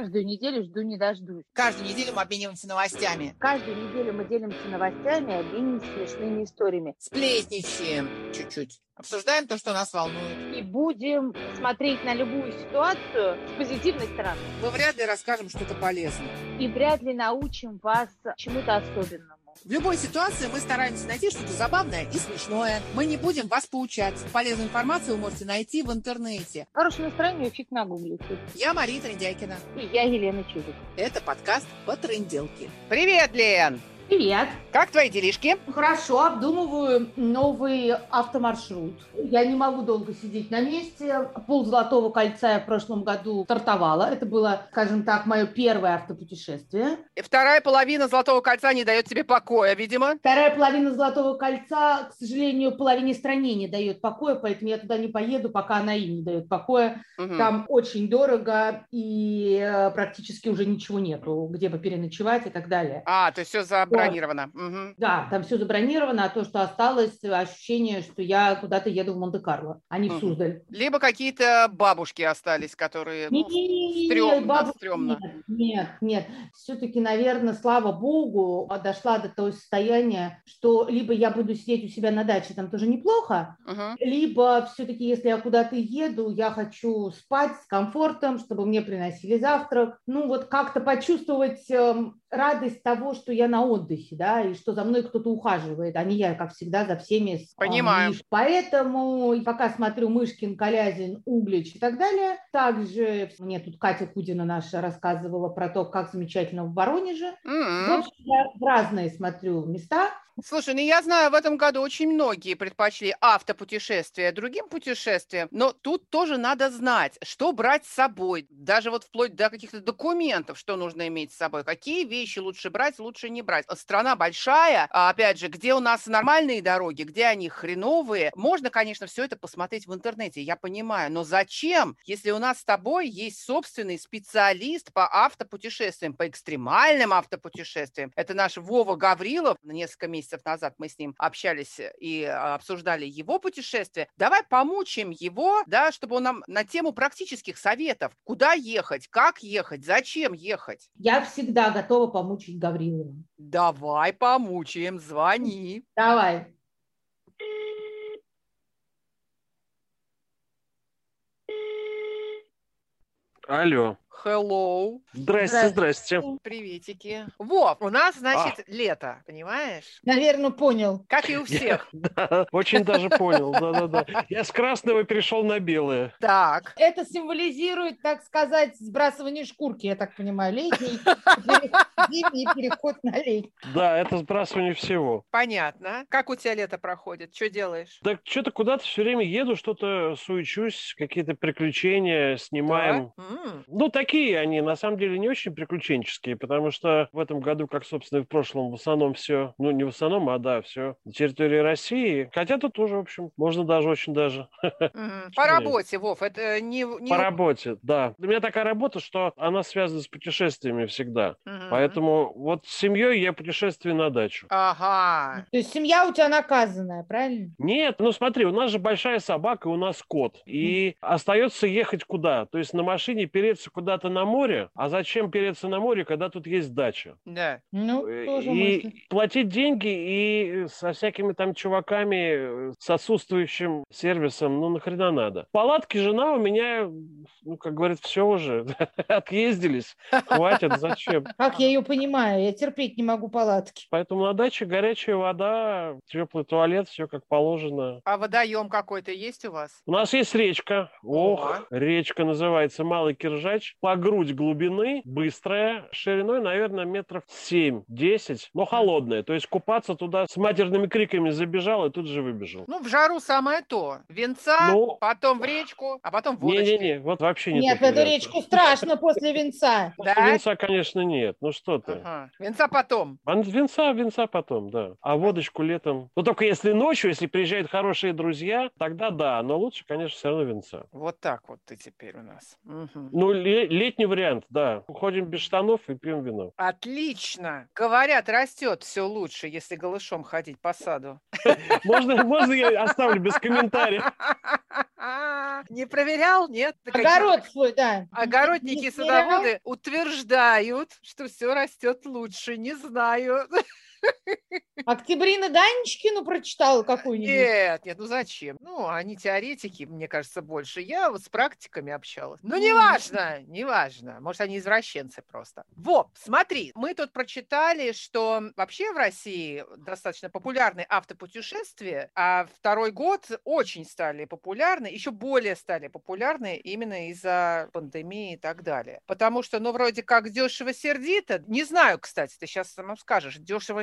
Каждую неделю жду не дождусь. Каждую неделю мы обмениваемся новостями. Каждую неделю мы делимся новостями обмениваемся смешными историями. Сплетничаем чуть-чуть. Обсуждаем то, что нас волнует. И будем смотреть на любую ситуацию с позитивной стороны. Мы вряд ли расскажем что-то полезное. И вряд ли научим вас чему-то особенному. В любой ситуации мы стараемся найти что-то забавное и смешное. Мы не будем вас поучать. Полезную информацию вы можете найти в интернете. Хорошее настроение фиг нагуглите. Я Мария Трендяйкина. И я Елена Чудик. Это подкаст по тренделке. Привет, Лен! Привет. Как твои делишки? Хорошо, обдумываю новый автомаршрут. Я не могу долго сидеть на месте. Пол Золотого кольца я в прошлом году стартовала. Это было, скажем так, мое первое автопутешествие. И вторая половина Золотого кольца не дает тебе покоя, видимо. Вторая половина Золотого кольца, к сожалению, половине стране не дает покоя, поэтому я туда не поеду, пока она им не дает покоя. Мгм. Там очень дорого и э, практически уже ничего нету, где бы переночевать и так далее. А, то есть все забронировано. Мгм. Да, там все забронировано, а то, что осталось, ощущение, что я куда-то еду в Монте-Карло, а не в. Суздаль. Либо какие-то бабушки остались, которые... ну, стрёмно, стрёмно. Нет, нет, нет. Все-таки, наверное, слава богу, дошла до того состояния, что либо я буду сидеть у себя на даче, там тоже неплохо, мгм. либо все-таки, если я куда-то еду, я хочу спать с комфортом, чтобы мне приносили завтрак. Ну, вот как-то почувствовать эм, радость того, что я на отдыхе, да, и что за мной кто-то ухаживает, а не я, как всегда, за всеми. а, Понимаю. миш- Поэтому пока смотрю Мышкин, Колязин, Углич и так далее, также мне тут Катя Кудина наша рассказывала про то, как замечательно в Воронеже. В М. общем, я в разные смотрю места. Слушай, ну я знаю, в этом году очень многие предпочли автопутешествия другим путешествиям, но тут тоже надо знать, что брать с собой, даже вот вплоть до каких-то документов, что нужно иметь с собой, какие вещи лучше брать, лучше не брать. Страна большая, а опять же, где у нас нормальные дороги, где они хреновые, можно, конечно, все это посмотреть в интернете, я понимаю, но зачем, если у нас с тобой есть собственный специалист по автопутешествиям, по экстремальным автопутешествиям, это наш Вова Гаврилов, несколько месяцев назад мы с ним общались и а, обсуждали его путешествие. Давай помучим его, да, чтобы он нам на тему практических советов, куда ехать, как ехать, зачем ехать. Я всегда готова помучить Гаврилова. Давай помучаем, звони. Давай. Алло. Hello. Здрасте, здрасте. Приветики. Вов, у нас, значит, лето, понимаешь? Наверное, понял. Как и у всех. Да, очень даже понял. Да-да-да. Я с красного перешел на белое. Так. Это символизирует, так сказать, сбрасывание шкурки, я так понимаю, летний, зимний переход на летний. Да, это сбрасывание всего. Понятно. Как у тебя лето проходит? Что делаешь? Так что-то куда-то все время еду, что-то суечусь, какие-то приключения снимаем. Да? Ну, такие они, на самом деле, не очень приключенческие, потому что в этом году, как, собственно, и в прошлом, в основном все, ну, не в основном, а да, все на территории России. Хотя тут тоже, в общем, можно даже очень даже. По работе, Вов, это не... По работе, да. У меня такая работа, что она связана с путешествиями всегда. Поэтому вот с семьей я путешествую на дачу. Ага. То есть семья у тебя наказанная, правильно? Нет, ну смотри, у нас же большая собака, у нас кот. И остается ехать куда? То есть на машине переться куда-то на море. А зачем переться на море, когда тут есть дача? Да. Ну, Э, тоже и мысль. платить деньги и со всякими там чуваками э, с отсутствующим сервисом, ну нахрена надо. В палатке жена у меня, ну как говорит, все уже, отъездились, хватит, зачем? Как я ее понимаю, я терпеть не могу палатки. Поэтому на даче горячая вода, теплый туалет, все как положено. А водоем какой-то есть у вас? У нас есть речка. Ох, речка называется Малый Киржач. По грудь глубины, быстрая, шириной, наверное, метров 7-10, но холодная. То есть купаться туда с матерными криками забежал и тут же выбежал. Ну, в жару самое то. Венца, Ну, потом в речку, а потом в не-не-не, вот вообще не Нет, в эту речку страшно после венца. Да? Венца, конечно, нет. Ну что ты. Ага. Венца потом. А Венца, венца потом, да. А водочку летом. Ну только если ночью, если приезжают хорошие друзья, тогда да. Но лучше, конечно, все равно венца. Вот так вот ты теперь у нас. Мгм. Ну, ле- летний вариант, да. Уходим без штанов и пьем вино. Отлично. Говорят, растет все лучше, если голышом ходить по саду. Можно, можно я оставлю без комментариев? Не проверял? Нет? Огород свой, да. Огородники садоводы утверждают, что все растет лучше. Не знаю. Октябрина Данечкину прочитала какую-нибудь? Нет, нет, ну зачем? Ну, они теоретики, мне кажется, больше. Я вот с практиками общалась. Ну, неважно, неважно. Может, они извращенцы просто. Вот, смотри, мы тут прочитали, что вообще в России достаточно популярны автопутешествия, а второй год очень стали популярны, еще более стали популярны именно из-за пандемии и так далее. Потому что, ну, вроде как дешево-сердито. Не знаю, кстати, ты сейчас сам скажешь,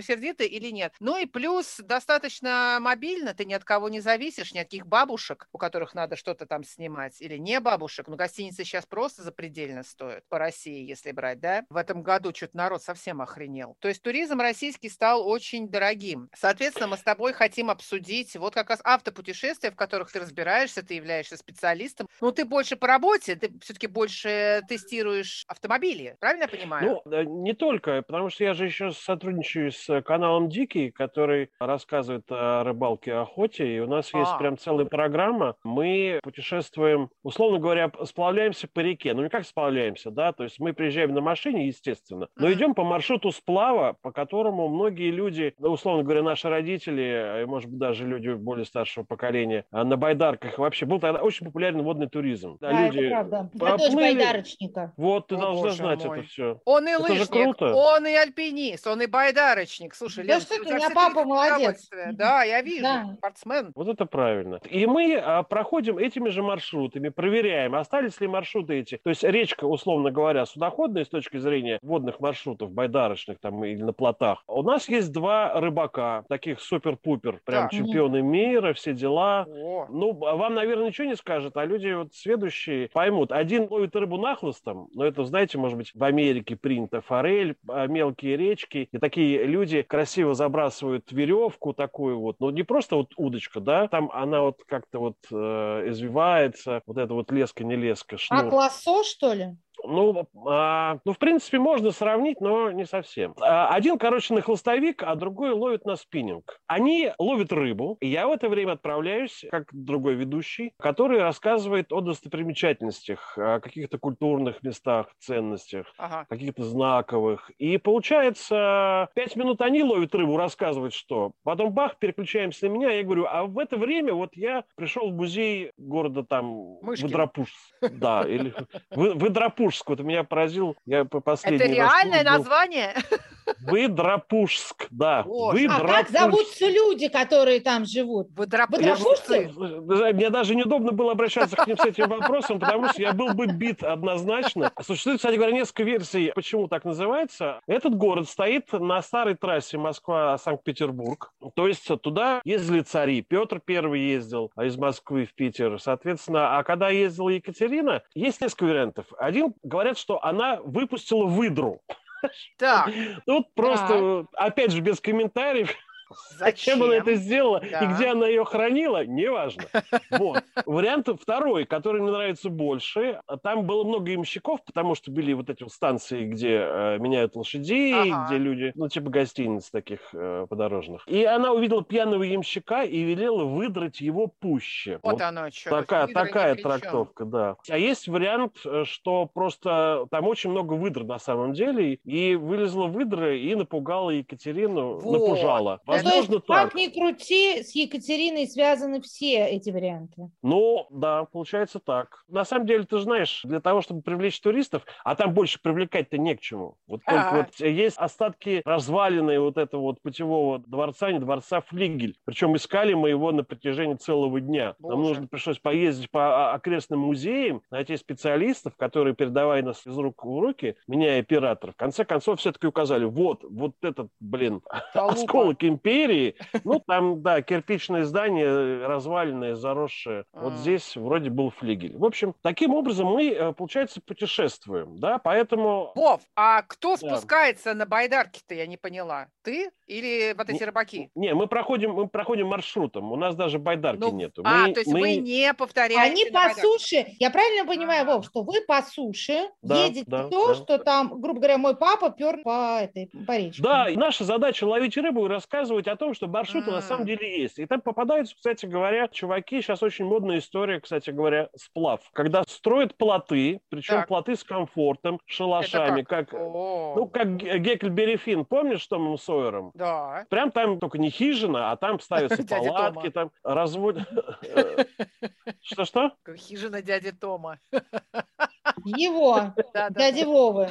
дешево-сердито или нет. Ну и плюс достаточно мобильно, ты ни от кого не зависишь, ни от каких бабушек, у которых надо что-то там снимать, или не бабушек. Ну, гостиницы сейчас просто запредельно стоят по России, если брать, да? В этом году что-то народ совсем охренел. То есть туризм российский стал очень дорогим. Соответственно, мы с тобой хотим обсудить вот как раз автопутешествия, в которых ты разбираешься, ты являешься специалистом. Ну, ты больше по работе, ты все-таки больше тестируешь автомобили, правильно я понимаю? Ну, э, не только, потому что я же еще сотрудничаю с каналом Дикий, который рассказывает о рыбалке и охоте, и у нас есть А. прям целая программа. Мы путешествуем, условно говоря, сплавляемся по реке. Ну, не как сплавляемся, да, то есть мы приезжаем на машине, естественно, но идем по маршруту сплава, по которому многие люди, ну, условно говоря, наши родители, и, может быть, даже люди более старшего поколения, а, на байдарках вообще был тогда очень популярен водный туризм. Да, это правда. Я дочь поплыли. байдарочника. Вот, ты О, должна знать мой. это все. Он и Это же лыжник, круто. он и альпинист, он и байдарочник. Слушай, Да Лен, что ты, у меня папа молодец. Да, я вижу, Да. спортсмен. Вот это правильно. И мы а, проходим этими же маршрутами, проверяем, остались ли маршруты эти. То есть речка, условно говоря, судоходная с точки зрения водных маршрутов, байдарочных там или на плотах. У нас есть два рыбака, таких супер-пупер, прям Так. чемпионы мира, все дела. О, Ну, а вам, наверное, ничего не скажет, а люди вот сведущие поймут. Один ловит рыбу нахлыстом, но это, знаете, может быть, в Америке принято форель, а, мелкие речки, и такие люди красиво забрасывают веревку такую вот, ну, не просто вот удочка, да, там она вот как-то вот э, извивается, вот это вот леска, не леска, А шнур. классо, что ли? Ну, а, ну, в принципе, можно сравнить, но не совсем. А, Один, короче, на хлыстовик, а другой ловит на спиннинг. Они ловят рыбу, и я в это время отправляюсь, как другой ведущий, который рассказывает о достопримечательностях, о каких-то культурных местах, ценностях ага. каких-то знаковых. И получается, пять минут они ловят рыбу, рассказывают, что. Потом бах, переключаемся на меня. Я говорю, а в это время вот я пришел в музей города там Мышкин. Выдропужск. Да, или Вы- Выдропужск. Вот меня поразил. Я по Это последний наш реальное название? Выдропужск, да. Боже. А как зовутся люди, которые там живут? Водропужцы? Водропужцы? Мне даже неудобно было обращаться к ним с этим вопросом, потому что я был бы бит однозначно. Существует, кстати говоря, несколько версий, почему так называется. Этот город стоит на старой трассе Москва-Санкт-Петербург. То есть туда ездили цари. Петр Первый ездил из Москвы в Питер, соответственно. А когда ездила Екатерина, есть несколько вариантов. Один, говорят, что она выпустила выдру. Так, Тут просто, опять же, без комментариев, зачем? Зачем она это сделала Да. и где она ее хранила, неважно. Вот. Вариант второй, который мне нравится больше. Там было много ямщиков, потому что были вот эти станции, где э, меняют лошадей, Ага. где люди, ну, типа гостиниц таких э, подорожных. И она увидела пьяного ямщика и велела выдрать его пуще. Вот Вот оно что. Такая, такая трактовка, да. А есть вариант, э, что просто там очень много выдр на самом деле, и вылезла выдра и напугала Екатерину, Вот. напужала. Ну, то есть, Возможно, так. как ни крути, с Екатериной связаны все эти варианты. Ну, да, получается так. На самом деле, ты знаешь, для того, чтобы привлечь туристов, а там больше привлекать-то не к чему. Вот только Ага. вот есть остатки развалины вот этого вот путевого дворца, не дворца Флигель. Причем искали мы его на протяжении целого дня. Нам Боже. нужно пришлось поездить по окрестным музеям, найти специалистов, которые, передавая нас из рук в руки, меня и оператор, в конце концов все-таки указали, вот, вот этот, блин, осколок империи. Ну, там, да, кирпичное здание, разваленное, заросшее. Вот здесь вроде был флигель. В общем, таким образом мы, э, получается, путешествуем, да, поэтому... Вов, а кто спускается на байдарке-то, я не поняла? Ты или вот эти Ну, рыбаки? Не, мы проходим, мы проходим маршрутом, у нас даже байдарки Ну, нету. а, Мы- то есть мы- вы не повторяете Они по байдарке? суше, я правильно понимаю, А. Вов, что вы по суше Да, едете да, то, да. что там, грубо говоря, мой папа пер по этой по речке. Да, наша задача ловить рыбу и рассказывать рассказывать о том, что маршруты на самом деле есть. И там попадаются, кстати говоря, чуваки, сейчас очень модная история, кстати говоря, сплав. Когда строят плоты, причем Так. плоты с комфортом, Это шалашами, как, О, ну, как Ге- Геккельбери Финн, помнишь, с Томом Сойером? да. Прям там только не хижина, а там ставятся палатки, там разводят... Что-что? Как Хижина дяди Тома. Его, дяди Вовы.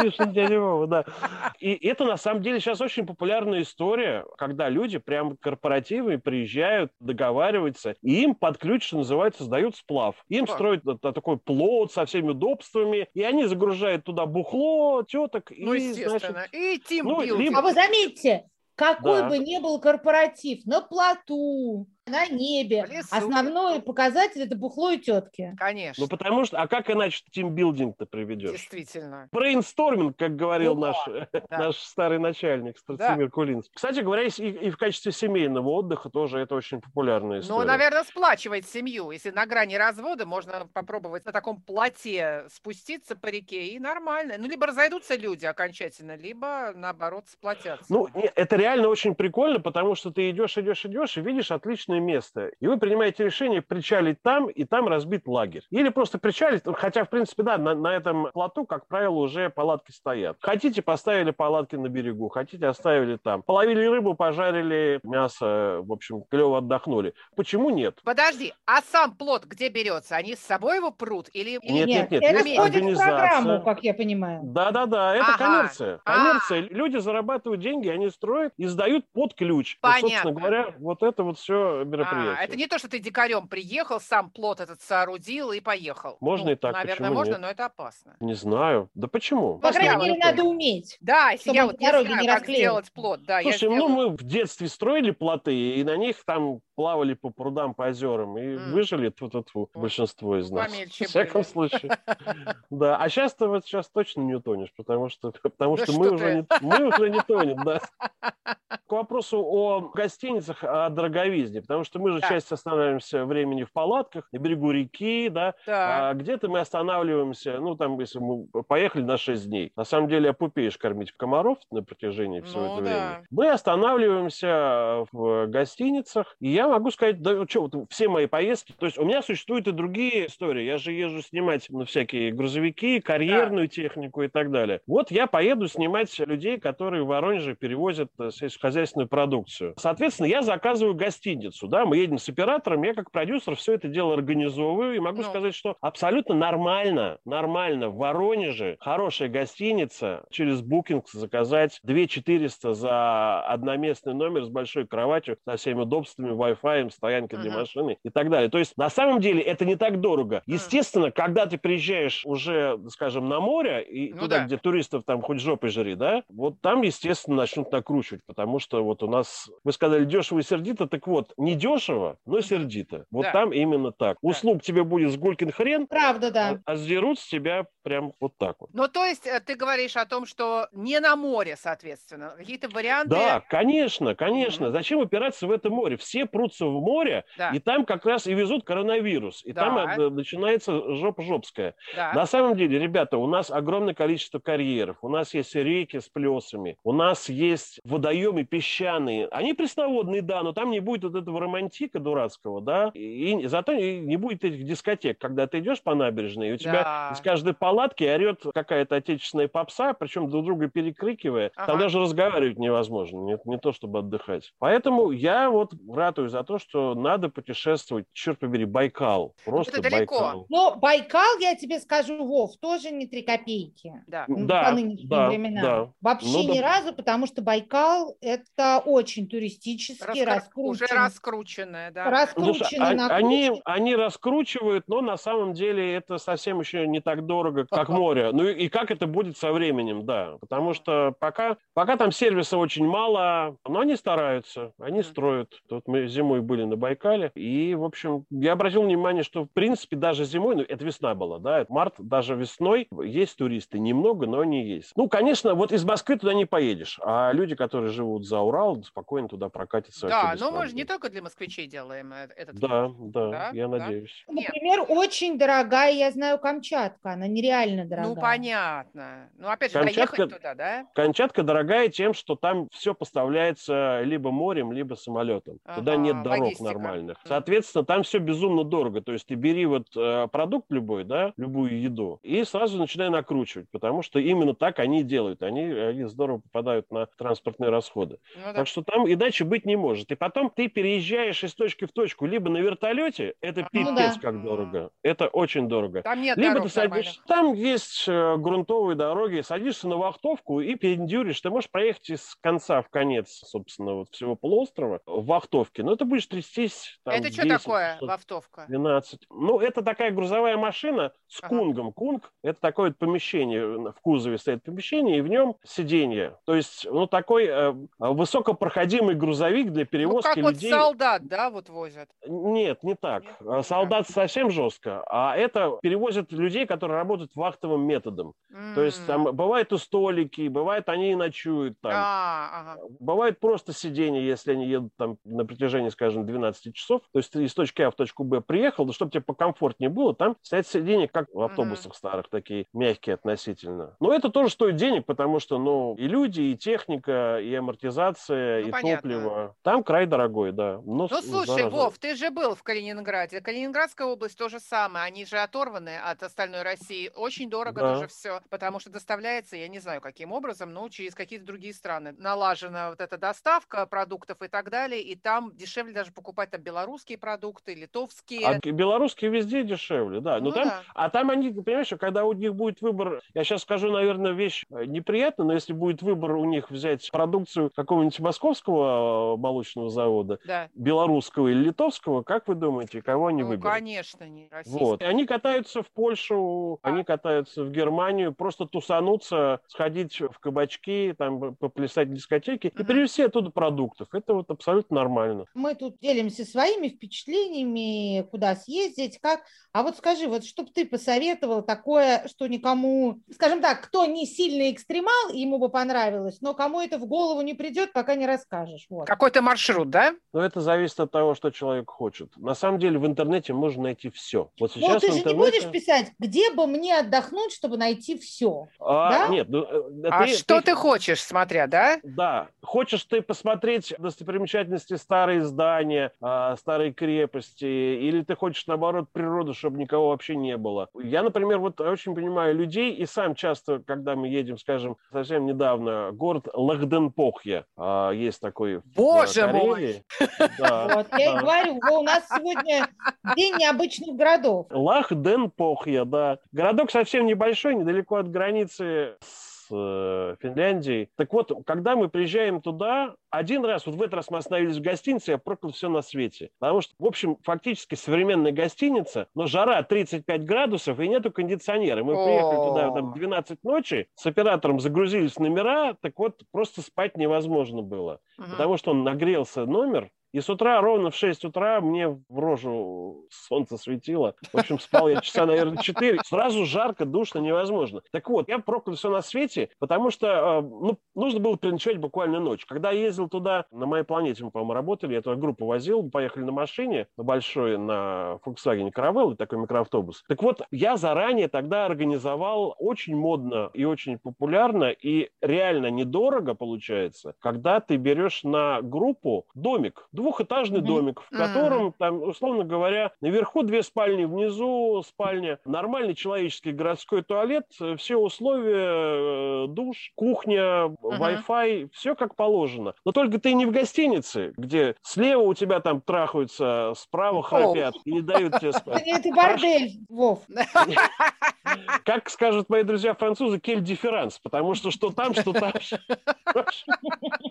Хижина дяди Вовы, да. И это на самом деле сейчас очень популярная история, когда люди прям корпоративы приезжают, договариваются, и им под ключ, что называется, сдают сплав. Им строят такой плот со всеми удобствами, и они загружают туда бухло, теток, Ну, и, естественно. значит, И ну, тимбилдинг. либо- А вы заметьте, какой Да. бы ни был корпоратив, на плоту, на небе, основной показатель это бухло и тетки. Конечно. ну потому что, а как иначе тимбилдинг-то приведешь? Действительно. Брейнсторминг, как говорил Ну, наш, да. наш старый начальник Страцимир Кулинский. Кстати говоря, и, и в качестве семейного отдыха тоже это очень популярная история. Ну, наверное, сплачивает семью. Если на грани развода, можно попробовать на таком плоте спуститься по реке, и нормально. Ну, либо разойдутся люди окончательно, либо, наоборот, сплотятся. Ну, не, это реально очень прикольно, потому что ты идешь, идешь, идешь и видишь отличное место. И вы принимаете решение причалить там, и там разбить лагерь. Или просто причалить, ну, хотя, в принципе, да, на, на этом плоту, как правило, уже палатки стоят. Хотите, поставили палатки на берегу, хотите, оставили там. Половили рыбу, пожарили мясо, в общем, клево отдохнули. Почему нет? Подожди, а сам плод где берется? Они с собой его прут? Или, Нет, нет, нет, это есть организация. программу, как я понимаю. Да-да-да, это Ага. коммерция. А. Коммерция. Люди зарабатывают деньги, они строят и сдают под ключ. И, собственно Понятно. говоря, вот это вот все мероприятие. А, это не то, что ты дикарем приехал, сам плод этот соорудил и поехал. Можно Ну, и так, Наверное, почему можно, нет? но это опасно. Не знаю. Да почему? По крайней мере, надо уметь. Да, если я вот не знаю, не как сделать плод, да, я Слушай, ну мы в детстве строили плоты, и на них там плавали по прудам, по озерам, и М. выжили тут большинство из нас. помельче В всяком были. случае. Да, а сейчас-то вот сейчас точно не утонешь, потому что, потому Да что что мы ты. уже, не, мы уже не тонем, да. К вопросу о гостиницах, о дороговизне, потому что мы же Да. часть останавливаемся времени в палатках, на берегу реки, да, Да. а где-то мы останавливаемся, ну, там, если мы поехали на 6 дней. На самом деле, опупеешь кормить комаров на протяжении всего Ну, этого да. времени. Мы останавливаемся в гостиницах, и я могу сказать, да, что, вот все мои поездки, то есть у меня существуют и другие истории. Я же езжу снимать ну, всякие грузовики, карьерную технику и так далее. Вот я поеду снимать людей, которые в Воронеже перевозят э, сельскохозяйственную продукцию. Соответственно, я заказываю гостиницу, да, мы едем с оператором, я как продюсер все это дело организовываю, и могу Ну. сказать, что абсолютно нормально, нормально в Воронеже хорошая гостиница, через Booking заказать 2 400 за одноместный номер с большой кроватью, со всеми удобствами, Wi-Fi, стоянкой для Мгм. машины и так далее. То есть, на самом деле, это не так дорого. Естественно, когда ты приезжаешь уже, скажем, на море, и Ну туда, да. где туристов там хоть жопой жри, да, вот там, естественно, начнут накручивать, потому что вот у нас, вы сказали, дешево и сердито, так вот, не дешево, но сердито. Вот Да. там именно так. Услуг тебе будет с гулькин хрен, Правда, да. а, а сдерут с тебя прям вот так вот. Ну, то есть э, ты говоришь о том, что не на море, соответственно. Какие-то варианты. Да, конечно, конечно. Мгм. Зачем упираться в это море? Все прутся в море, Да, и там как раз и везут коронавирус. И там Да. э, начинается жопа жопская. да. На самом деле, ребята, у нас огромное количество карьеров, у нас есть реки с плесами, у нас есть водоемы песчаные. Они пресноводные, да, но там не будет вот этого романтика дурацкого, да, и, и зато не будет этих дискотек, когда ты идешь по набережной, и у тебя Да. из каждой палатки орет какая-то отечественная попса, причем друг друга перекрикивая. Ага. Там даже разговаривать невозможно, не, не то чтобы отдыхать. Поэтому я вот ратую за то, что надо путешествовать, черт побери, Байкал. Просто это далеко. Байкал. Но Байкал, я тебе скажу, Вов, тоже не три копейки. Да. Да, по нынешним да, временам. да. Вообще Ну, ни да. разу, потому что Байкал это очень туристический, Раскр- Уже раскручен. Раскрученная, да. Ну, слушай, а- они, они раскручивают, но на самом деле это совсем еще не так дорого, как море. Ну и, как это будет со временем, да. Потому что пока, пока там сервиса очень мало, но они стараются, они строят. Тут мы зимой были на Байкале, и, в общем, я обратил внимание, что, в принципе, даже зимой, ну, это весна была, да, март, даже весной есть туристы. Немного, но они есть. Ну, конечно, вот из Москвы туда не поедешь, а люди, которые живут за Урал, спокойно туда прокатятся. Да, но мы же не только для москвичей делаем э, этот Да, фильм. да, Да? я Да? надеюсь. Нет. Например, очень дорогая, я знаю, Камчатка. Она нереально дорогая. Ну, понятно. Ну, опять же, Камчатка- доехать туда, да? Камчатка дорогая тем, что там все поставляется либо морем, либо самолетом. Туда Ага, нет дорог логистика. нормальных. Соответственно, там все безумно дорого. То есть ты бери вот э, продукт любой, да, любую еду, и сразу начинай накручивать, потому что именно так они делают. Они, они здорово попадают на транспортные расходы. Ну, да. Так что там иначе быть не может. И потом ты переезжаешь из точки в точку либо на вертолете, это Ну пипец да. как дорого. Это очень дорого. Там нет Либо дорог ты садишься, там есть э, грунтовые дороги, садишься на вахтовку и пендюришь. Ты можешь проехать из конца в конец, собственно, вот всего полуострова в вахтовке. Но это будешь трястись там, Это что 10, такое, 600, вахтовка? 12. Ну, это такая грузовая машина с Ага. кунгом. Кунг – это такое вот помещение, в кузове стоит помещение, и в нем сиденье. То есть, ну, такой э, высокопроходимый грузовик для Ну, перевозки как вот людей. Солдат, да, вот возят. Нет, не так. Нет? А, Солдат совсем жестко, а это перевозят людей, которые работают вахтовым методом. То есть там бывают и столики, бывает они и ночуют там. А, ага. Бывает просто сиденье, если они едут там на протяжении, скажем, 12 часов. То есть ты из точки А в точку Б приехал, да чтобы тебе покомфортнее было, там стоят сиденья, как в автобусах старых, такие мягкие относительно. Но это тоже стоит денег, потому что, ну, и люди, и техника, и амортизация, Ну, и понятно. топливо. Там край дорогой, да. Но Ну, слушай, зараза. Вов, ты же был в Калининграде. Калининградская область то же самое. Они же оторваны от остальной России. Очень дорого Да. тоже все, потому что доставляется, я не знаю, каким образом, но через какие-то другие страны. Налажена вот эта доставка продуктов и так далее, и там дешевле даже покупать там белорусские продукты, литовские. А белорусские везде дешевле, да. Но Ну там, да. А там они, понимаешь, что когда у них будет выбор, я сейчас скажу, наверное, вещь э, неприятная, но если будет выбор у них взять продукцию какого-нибудь московского э, молочного завода, Да. Белорусского или литовского, как вы думаете, кого они Ну, выберут? конечно, не российские. Вот. И Они катаются в Польшу, А. они катаются в Германию, просто тусануться, сходить в кабачки, там поплясать в дискотеки и Мгм. привезти оттуда продуктов. Это вот абсолютно нормально. Мы тут делимся своими впечатлениями, куда съездить, как. А вот скажи, вот что бы ты посоветовал такое, что никому, скажем так, кто не сильный экстремал, ему бы понравилось, но кому это в голову не придет, пока не расскажешь. Вот. Какой-то маршрут, да? Но это зависит от того, что человек хочет. На самом деле в интернете можно найти все. Вот сейчас Ну, ты же не будешь писать, где бы мне отдохнуть, чтобы найти все. А, да? Нет, ну, э, А что ты хочешь, смотря, да? Да. Хочешь ты посмотреть достопримечательности, старые здания, а, старые крепости, или ты хочешь, наоборот, природу, чтобы никого вообще не было. Я, например, вот очень понимаю людей, и сам часто, когда мы едем, скажем, совсем недавно, город Лахденпохья, а, есть такой в Боже мой! Да, Вот, я и говорю, во, у нас сегодня день необычных городов. Лахденпохья, да. Городок совсем небольшой, недалеко от границы с э, Финляндией. Так вот, когда мы приезжаем туда, один раз, вот в этот раз мы остановились в гостинице, я проклял все на свете. Потому что, в общем, фактически современная гостиница, но жара 35 градусов и нету кондиционера. Мы приехали туда там, в 12 ночи, с оператором загрузились в номера, так вот просто спать невозможно было. Потому что он нагрелся номер, и с утра, ровно в 6 утра, мне в рожу солнце светило. В общем, спал я часа, наверное, 4. Сразу жарко, душно, невозможно. Так вот, я проклял все на свете, потому что э, ну, нужно было переночевать буквально ночь. Когда я ездил туда, на моей планете мы, по-моему, работали, я туда группу возил, поехали на машине, на большой, на Volkswagen Caravelle, такой микроавтобус. Так вот, я заранее тогда организовал очень модно и очень популярно, и реально недорого получается, когда ты берешь на группу домик, двухэтажный Мгм. домик, в котором, там, условно говоря, наверху две спальни, внизу спальня, нормальный человеческий городской туалет, э, все условия, э, душ, кухня, Wi-Fi, все как положено. Но только ты не в гостинице, где слева у тебя там трахаются, справа храпят и не дают тебе спать. Это бордель, Вов. Как скажут мои друзья французы, кель дифферанс, потому что что там, что там.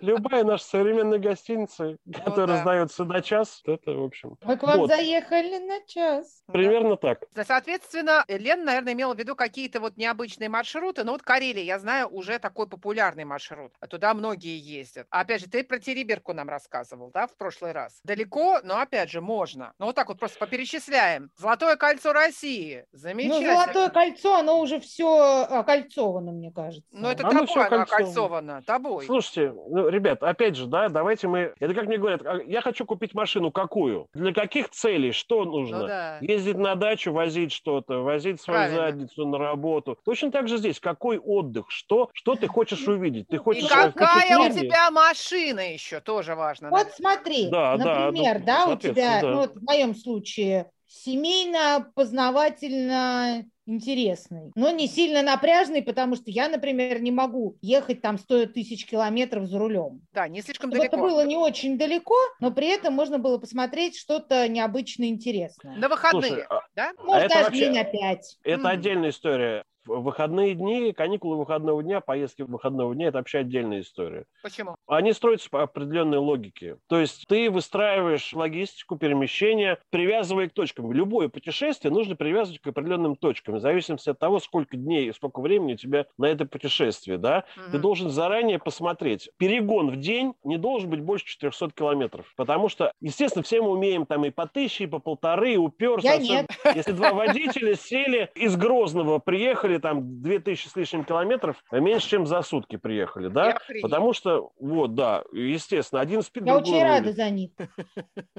Любая наша современная гостиница, которая да. сдается на час, это, в общем, Мы к вам Вот. заехали на час. примерно так. Соответственно, Лен, наверное, имела в виду какие-то вот необычные маршруты. Но вот Карелия, я знаю, уже такой популярный маршрут. А Туда многие ездят. А Опять же, ты про Териберку нам рассказывал, да, в прошлый раз. Далеко, но опять же, можно. Ну вот так вот просто поперечисляем. Золотое кольцо России. Ну, Замечательно. золотое кольцо, оно уже все окольцовано, мне кажется. Ну, это Оно тобой всё оно окольцовано. Тобой. Слушайте, Давайте, ну, ребят, опять же, да, давайте мы... Это как мне говорят, а я хочу купить машину какую? Для каких целей? Что нужно? Ну да. Ездить на дачу, возить что-то, возить свою Правильно. задницу на работу. Точно так же здесь. Какой отдых? Что, что ты хочешь увидеть? Ты И хочешь... какая у тебя машина еще, тоже важно. Вот смотри, Да, да, например, ну, да, у тебя, да. ну, вот в моем случае, семейно, познавательно интересный, но не сильно напряжный, потому что я, например, не могу ехать там 100 тысяч километров за рулем. Да, не слишком Чтобы это далеко. было не очень далеко, но при этом можно было посмотреть что-то необычно интересное. На выходные, Слушай, а- да? Может, это даже вообще- день опять. Это Мгм. отдельная история. Выходные дни, каникулы выходного дня, поездки выходного дня – это вообще отдельная история. Почему? Они строятся по определенной логике. То есть ты выстраиваешь логистику перемещения, привязывая к точкам. Любое путешествие нужно привязывать к определенным точкам, в зависимости от того, сколько дней и сколько времени у тебя на это путешествие. Да? Ты Мгм. должен заранее посмотреть. Перегон в день не должен быть больше 400 километров. Потому что, естественно, все мы умеем там и по тысяче, и по полторы, и уперся. Я нет. Если два водителя сели из Грозного, приехали там 2000 с лишним километров, а меньше, чем за сутки приехали, да? Потому что, вот, да, естественно, один спит, Я очень рада рулит. за них.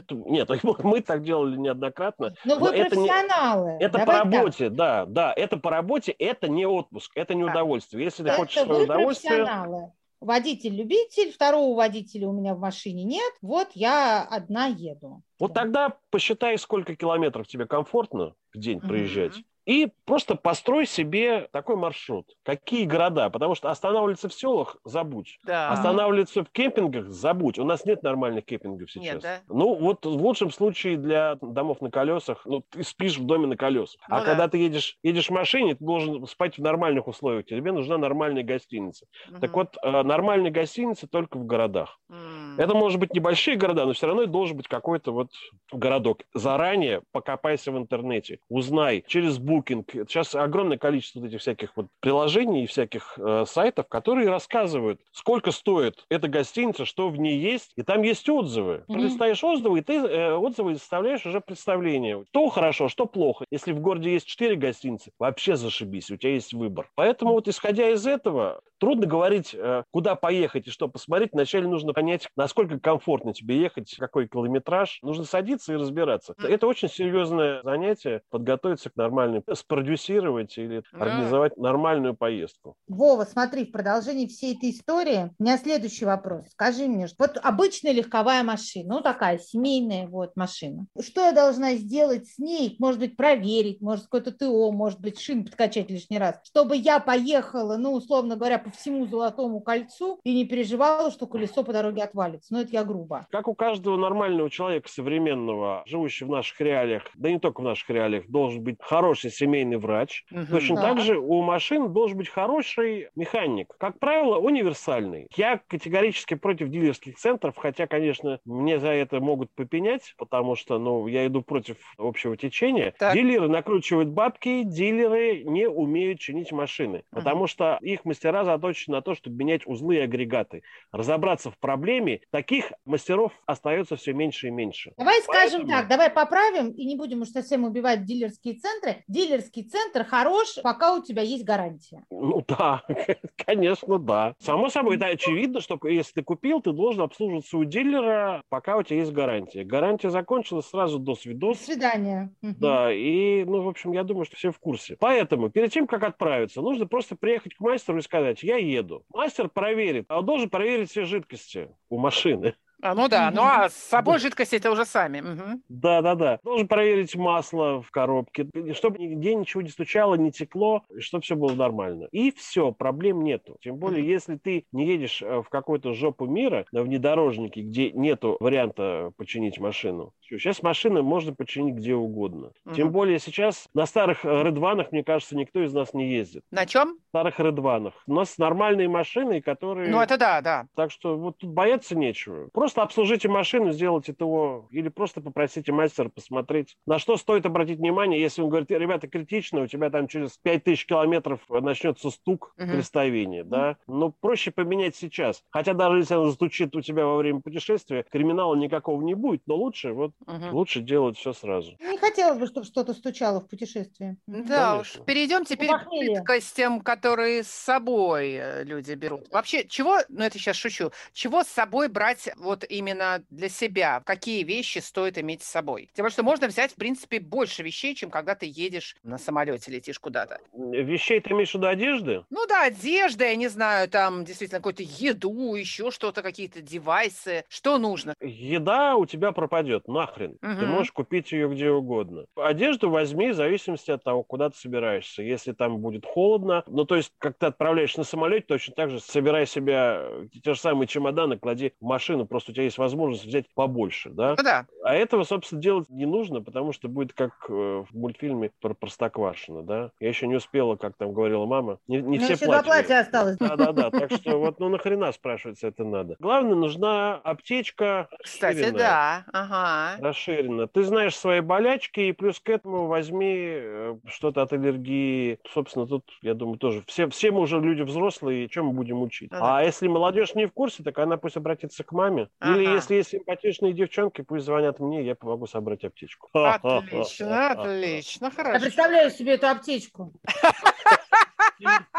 Нет, мы так делали неоднократно. Но Но вы это не- профессионалы. Это по Давай так. работе, да, да, это по работе, это не отпуск, это не удовольствие. Если ты Это хочешь свое удовольствие, профессионалы. Водитель-любитель, второго водителя у меня в машине нет, вот я одна еду. вот Да. тогда посчитай, сколько километров тебе комфортно в день проезжать. И просто построй себе такой маршрут. Какие города? Потому что останавливаться в селах – забудь. Да. Останавливаться в кемпингах – забудь. У нас нет нормальных кемпингов сейчас. Нет, да? Ну, вот в лучшем случае для домов на колесах, ну, ты спишь в доме на колесах. Ну а да. когда ты едешь, едешь в машине, ты должен спать в нормальных условиях. Тебе нужна нормальная гостиница. Так Мгм. вот, э, нормальные гостиницы только в городах. М. Это может быть небольшие города, но все равно должен быть какой-то вот городок. Заранее покопайся в интернете, узнай через Booking. Сейчас огромное количество вот этих всяких вот приложений и всяких э, сайтов, которые рассказывают, сколько стоит эта гостиница, что в ней есть, и там есть отзывы. Мгм. Пролистаешь отзывы, и ты э, отзывы составляешь уже представление. Что хорошо, что плохо. Если в городе есть четыре гостиницы, вообще зашибись, у тебя есть выбор. Поэтому вот исходя из этого, трудно говорить, э, куда поехать и что посмотреть. Вначале нужно понять, насколько комфортно тебе ехать, какой километраж. Нужно садиться и разбираться. Это очень серьезное занятие, подготовиться к нормальной, спродюсировать или Да. организовать нормальную поездку. Вова, смотри, в продолжении всей этой истории у меня следующий вопрос. Скажи мне, вот обычная легковая машина, ну такая семейная вот машина. Что я должна сделать с ней? Может быть, проверить, может, какое-то ТО, может быть, шин подкачать лишний раз, чтобы я поехала, ну, условно говоря, по всему Золотому кольцу и не переживала, что колесо по дороге отвалится. Ну, это я грубо. Как у каждого нормального человека современного, живущего в наших реалиях, да не только в наших реалиях, должен быть хороший семейный врач. Мгм. Точно Да. так же у машин должен быть хороший механик. Как правило, универсальный. Я категорически против дилерских центров, хотя, конечно, мне за это могут попенять, потому что, ну, я иду против общего течения. Так. Дилеры накручивают бабки, дилеры не умеют чинить машины, Мгм. потому что их мастера заточены на то, чтобы менять узлы и агрегаты. Разобраться в проблеме, таких мастеров остается все меньше и меньше. Давай скажем Поэтому- так, давай поправим и не будем уж совсем убивать дилерские центры. Дилерский центр хорош, пока у тебя есть гарантия. Ну да, конечно, да. Само собой, это очевидно, что если ты купил, ты должен обслуживаться у дилера, пока у тебя есть гарантия. Гарантия закончилась сразу до До свидос. свидания. Мгм. Да, и, ну, в общем, я думаю, что все в курсе. Поэтому, перед тем, как отправиться, нужно просто приехать к мастеру и сказать, я еду. Мастер проверит, а он должен проверить все жидкости у машины. А, ну да, ну а с собой жидкости это уже сами. Мгм. Да, да, да. Должен проверить масло в коробке, чтобы нигде ничего не стучало, не текло, чтобы все было нормально. И все, проблем нету. Тем более, Мгм. если ты не едешь э, в какую-то жопу мира на внедорожнике, где нету варианта починить машину. Сейчас машины можно починить где угодно. Тем Мгм. более сейчас на старых э, редванах, мне кажется, никто из нас не ездит. На чем? старых редванах. У нас нормальные машины, которые... Ну это да, да. Так что вот тут бояться нечего. Просто просто обслужите машину, сделайте ТО, или просто попросите мастера посмотреть. На что стоит обратить внимание, если он говорит, ребята, критично, у тебя там через 5000 километров начнется стук Мгм. крестоверия, да? Ну, проще поменять сейчас. Хотя даже если он стучит у тебя во время путешествия, криминала никакого не будет, но лучше, вот, Мгм. лучше делать все сразу. Не хотелось бы, чтобы что-то стучало в путешествии. Да уж. Конечно. Перейдем теперь к похмелье. жидкостям, которые с собой э, люди берут. Вообще, чего, ну это сейчас шучу, чего с собой брать вот именно для себя? Какие вещи стоит иметь с собой? Тем более, что можно взять, в принципе, больше вещей, чем когда ты едешь на самолете, летишь куда-то. Вещей ты имеешь в виду одежды? Ну да, одежда, я не знаю, там действительно какую-то еду, еще что-то, какие-то девайсы. Что нужно? Еда у тебя пропадет, нахрен. Ты Мгм. можешь купить ее где угодно. Одежду возьми в зависимости от того, куда ты собираешься. Если там будет холодно, ну то есть, как ты отправляешь на самолете, точно так же собирай себя э, те же самые чемоданы, клади в машину, просто у тебя есть возможность взять побольше, да? Ну да. А этого, собственно, делать не нужно, потому что будет как э, в мультфильме про Простоквашино, да? Я еще не успела, как там говорила мама, не, не Ну, все еще платья. платья осталось. Да-да-да, так что вот, ну нахрена, спрашивается, это надо. Главное, нужна аптечка Кстати, да. Ага. Расширенно. Ты знаешь свои болячки, и плюс к этому возьми э, что-то от аллергии. Собственно, тут, я думаю, тоже все, все мы уже люди взрослые, чем мы будем учить? Да. А если молодежь не в курсе, так она пусть обратится к маме. Или Ага. если есть симпатичные девчонки, пусть звонят мне, я помогу собрать аптечку. Отлично, отлично, Я хорошо. представляю себе эту аптечку.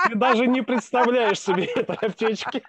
Ты даже не представляешь себе этой аптечки.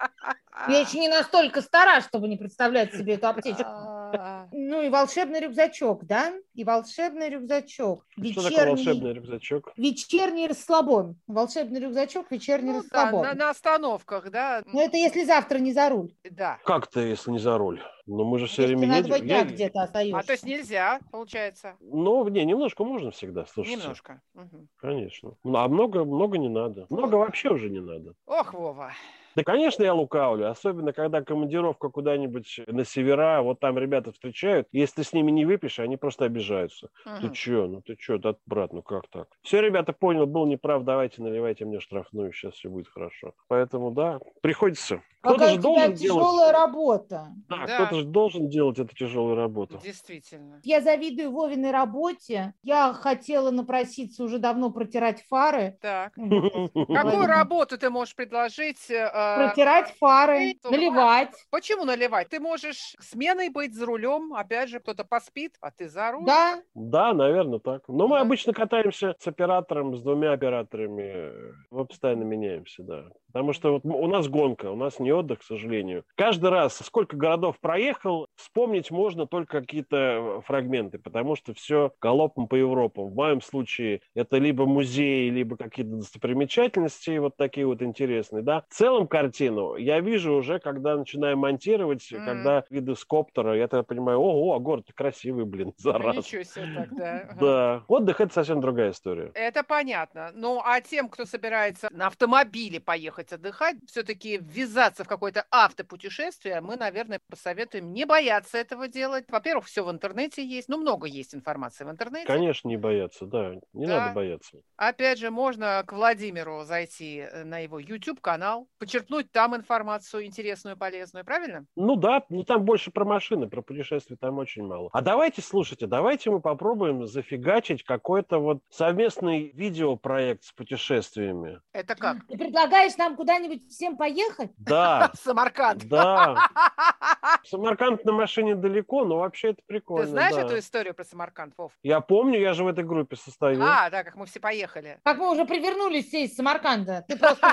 Я еще не настолько стара, чтобы не представлять себе эту аптечку. А, Ну и волшебный рюкзачок, да? И волшебный рюкзачок. Что такое волшебный рюкзачок? Вечерний расслабон. Волшебный рюкзачок, вечерний Ну да, расслабон. на, на остановках, да. Ну это если завтра не за руль. Да. Как ты, если не за руль? Ну, мы же все Если время на два едем. дня Я- где-то остаешься. А то есть нельзя, получается. Ну, не, немножко можно всегда, слушайте. Немножко. Мгм. Конечно. Ну, А много, много не надо. Много вообще уже не надо. Ох, Вова. Да, конечно, я лукавлю, особенно когда командировка куда-нибудь на севера, вот там ребята встречают, если ты с ними не выпьешь, они просто обижаются. Ты Мгм. чё, ну ты чё, да, брат, ну как так? Все, ребята, понял, был неправ, давайте наливайте мне штрафную, сейчас все будет хорошо. Поэтому, да, приходится. Кто-то же у тебя должен тяжелая делать... работа. Да, Да. кто-то же должен делать эту тяжелую работу. Действительно. Я завидую Вовиной работе. Я хотела напроситься уже давно протирать фары. Так. Какую работу ты можешь предложить? Э, Протирать фары, Что? наливать. Почему наливать? Ты можешь сменой быть за рулем, опять же, кто-то поспит, а ты за руль. Да, Да, наверное, так. Но мы Да. обычно катаемся с оператором, с двумя операторами. э, Мы постоянно меняемся, да. Потому что вот у нас гонка, у нас не отдых, к сожалению. Каждый раз, сколько городов проехал, вспомнить можно только какие-то э, фрагменты, потому что все галопом по Европам. В моем случае это либо музеи, либо какие-то достопримечательности, вот такие вот интересные, да. В целом картину я вижу уже, когда начинаю монтировать, Мгм. когда виды с коптера, я тогда понимаю, ого, а город красивый, блин, зараза. Ничего себе так, да. Ага. Да. Отдых это совсем другая история. Это понятно. Ну, а тем, кто собирается на автомобиле поехать отдыхать, все-таки ввязаться в какое-то автопутешествие, мы, наверное, посоветуем не бояться этого делать. Во-первых, все в интернете есть. Ну, много есть информации в интернете. Конечно, не бояться, да. Не Да. надо бояться. Опять же, можно к Владимиру зайти э, на его YouTube-канал, почерпнуть там информацию интересную, полезную, правильно? Ну да, ну там больше про машины, про путешествия там очень мало. А давайте, слушайте, давайте мы попробуем зафигачить какой-то вот совместный видеопроект с путешествиями. Это как? ты предлагаешь нам куда-нибудь всем поехать? Да, Самарканд. да. Самарканд на машине далеко, но вообще это прикольно. Ты знаешь да. эту историю про Самарканд, Вов? Я помню, я же в этой группе состою. А, да, как мы все поехали. Как мы уже привернулись все из Самарканда. Ты просто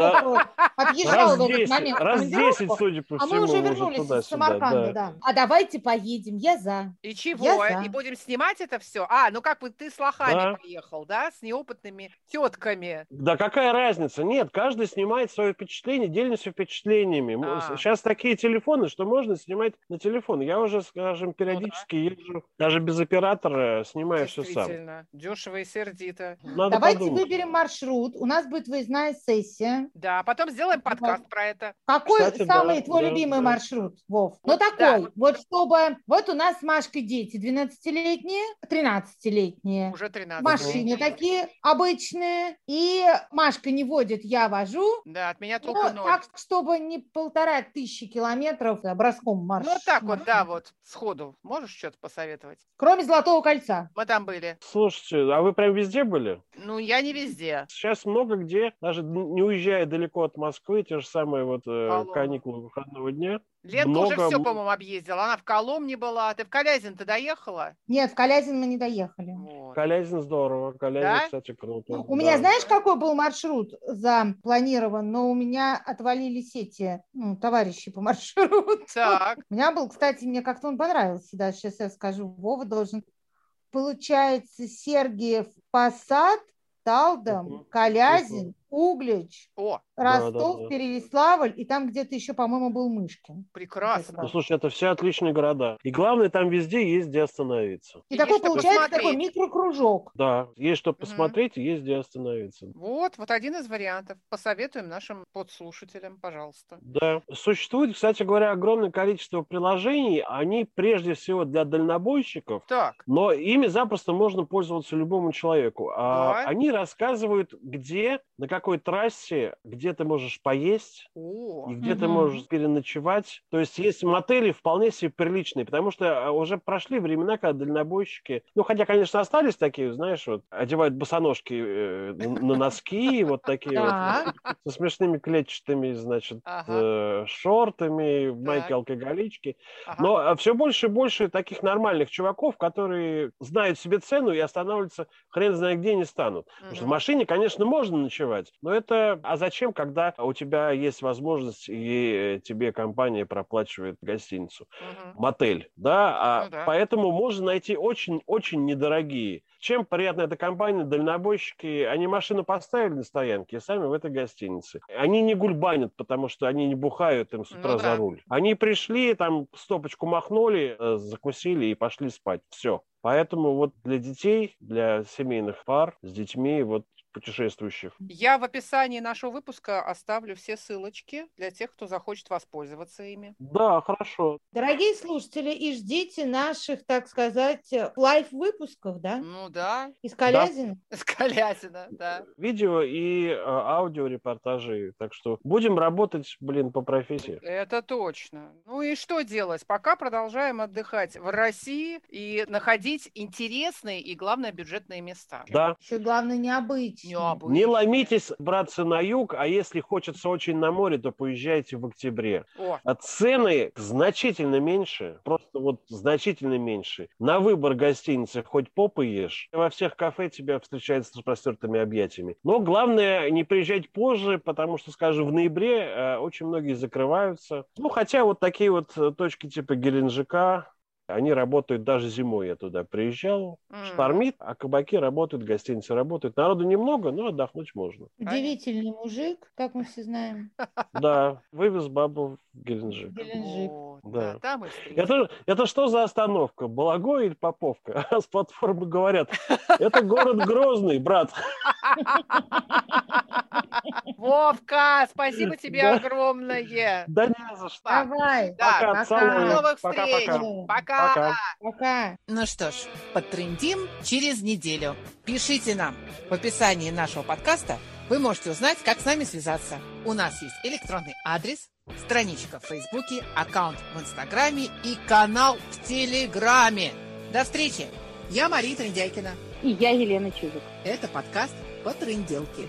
отъезжал Раз в этот 10, момент. раз командировку, 10, судя по А всему, мы уже уже вернулись из. Самарканда, да. да. А давайте поедем, я за. И чего? И будем снимать это все? А, ну как бы ты с лохами Да. поехал, да? С неопытными тетками. Да какая разница? Нет, каждый снимает свое впечатление, делимся впечатлениями. А. Сейчас такие телефоны, что можно снимать на телефон. Я уже, скажем, периодически езжу, даже без оператора, снимаю все сам. Дешево и сердито. Надо Давайте подумать. выберем маршрут. У нас будет выездная сессия. Да, потом сделаем подкаст про это. Какой Кстати, самый да, твой да, любимый да. маршрут, Вов? Ну Вот такой, да. вот чтобы... Вот у нас с Машкой дети 12-летние, 13-летние. Уже 13. В машине такие обычные. И Машка не водит, я вожу. Да, от меня Ну, только ноль. так, чтобы не полтора тысячи километров образком марш. Ну, так вот, да, вот, сходу. Можешь что-то посоветовать? Кроме Золотого кольца. Мы там были. Слушайте, а вы прям везде были? Ну, я не везде. Сейчас много где, даже не уезжая далеко от Москвы, те же самые вот э, Коломна. каникулы выходного дня. Ленка уже Много, все, м- по-моему, объездила. Она в Коломне была. Ты в Калязин-то доехала? Нет, в Калязин мы не доехали. Вот. Калязин здорово, Калязин, Да? кстати, круто. У меня, Да. знаешь, какой был маршрут запланирован, но у меня отвалились эти ну, товарищи по маршруту. Так, У меня был, кстати, мне как-то он понравился, да, сейчас я скажу, Вова должен. Получается, Сергиев Посад, Талдом, Мгм. Калязин, Углич, о, Ростов, да, да. Переяславль, и там где-то еще, по-моему, был Мышкин. прекрасно. Ну, слушай, это все отличные города. И главное, там везде есть где остановиться. И И такой получается посмотреть. такой микрокружок. Да, есть что посмотреть и есть где остановиться. Вот, вот один из вариантов. Посоветуем нашим подслушателям, пожалуйста. Да. Существует, кстати говоря, огромное количество приложений. Они прежде всего для дальнобойщиков, Так, но ими запросто можно пользоваться любому человеку. А Да. Они рассказывают, где, на какой трассе, где ты можешь поесть, о, и где ты Мгм. можешь переночевать. То есть есть мотели вполне себе приличные, потому что а, уже прошли времена, когда дальнобойщики, ну, хотя, конечно, остались такие, знаешь, вот, одевают босоножки э, на носки, вот такие вот, со смешными клетчатыми, значит, э, шортами, майки Так. алкоголички. ага. Но все больше и больше таких нормальных чуваков, которые знают себе цену и останавливаться хрен знает где не станут. Потому что в машине, конечно, можно ночевать, но это... А зачем, когда у тебя есть возможность и э, тебе компания проплачивает гостиницу? Мгм. мотель, да, а Ну да. поэтому можно найти очень-очень недорогие. Чем приятна эта компания, дальнобойщики, они машину поставили на стоянке и сами в этой гостинице. Они не гульбанят, потому что они не бухают им с утра Ну за да. руль. Они пришли, там стопочку махнули, э, закусили и пошли спать. Все. Поэтому вот для детей, для семейных пар с детьми, вот путешествующих. Я в описании нашего выпуска оставлю все ссылочки для тех, кто захочет воспользоваться ими. Да, хорошо. Дорогие слушатели, и ждите наших, так сказать, лайв-выпусков, да? Ну да, Из Калязина. с Калязина, да. Видео и э, аудиорепортажи. Так что будем работать, блин, по профессии. Это точно. Ну и что делать? Пока продолжаем отдыхать в России и находить интересные и, главное, бюджетные места. Да, Еще главное, необычно. Необычно. Не ломитесь, братцы, на юг, а если хочется очень на море, то поезжайте в октябре. О, А цены значительно меньше, просто вот значительно меньше. На выбор гостиницы хоть попы ешь. Во всех кафе тебя встречают с распростертыми объятиями. Но главное не приезжать позже, потому что, скажем, в ноябре э, очень многие закрываются. Ну, хотя вот такие вот э, точки типа Геленджика, они работают даже зимой. Я туда приезжал, м. штормит, а кабаки работают, гостиницы работают. Народу немного, но отдохнуть можно. Удивительный мужик, как мы все знаем. Да, вывез бабу в Геленджик. Геленджик. Да. да, там. Это, это что за остановка? Балаго или Поповка? А с платформы говорят, это город Грозный, брат. Вовка, спасибо тебе Да. огромное. Да не за что. Давай. Да, Пока, пока. целую. До новых встреч. Пока. Пока. Пока. Ну что ж, подтрендим через неделю. Пишите нам. В описании нашего подкаста вы можете узнать, как с нами связаться. У нас есть электронный адрес, страничка в Фейсбуке, аккаунт в Инстаграме и канал в Телеграме. До встречи! Я Мария Трендяйкина. И я Елена Чижик. Это подкаст по тренделке.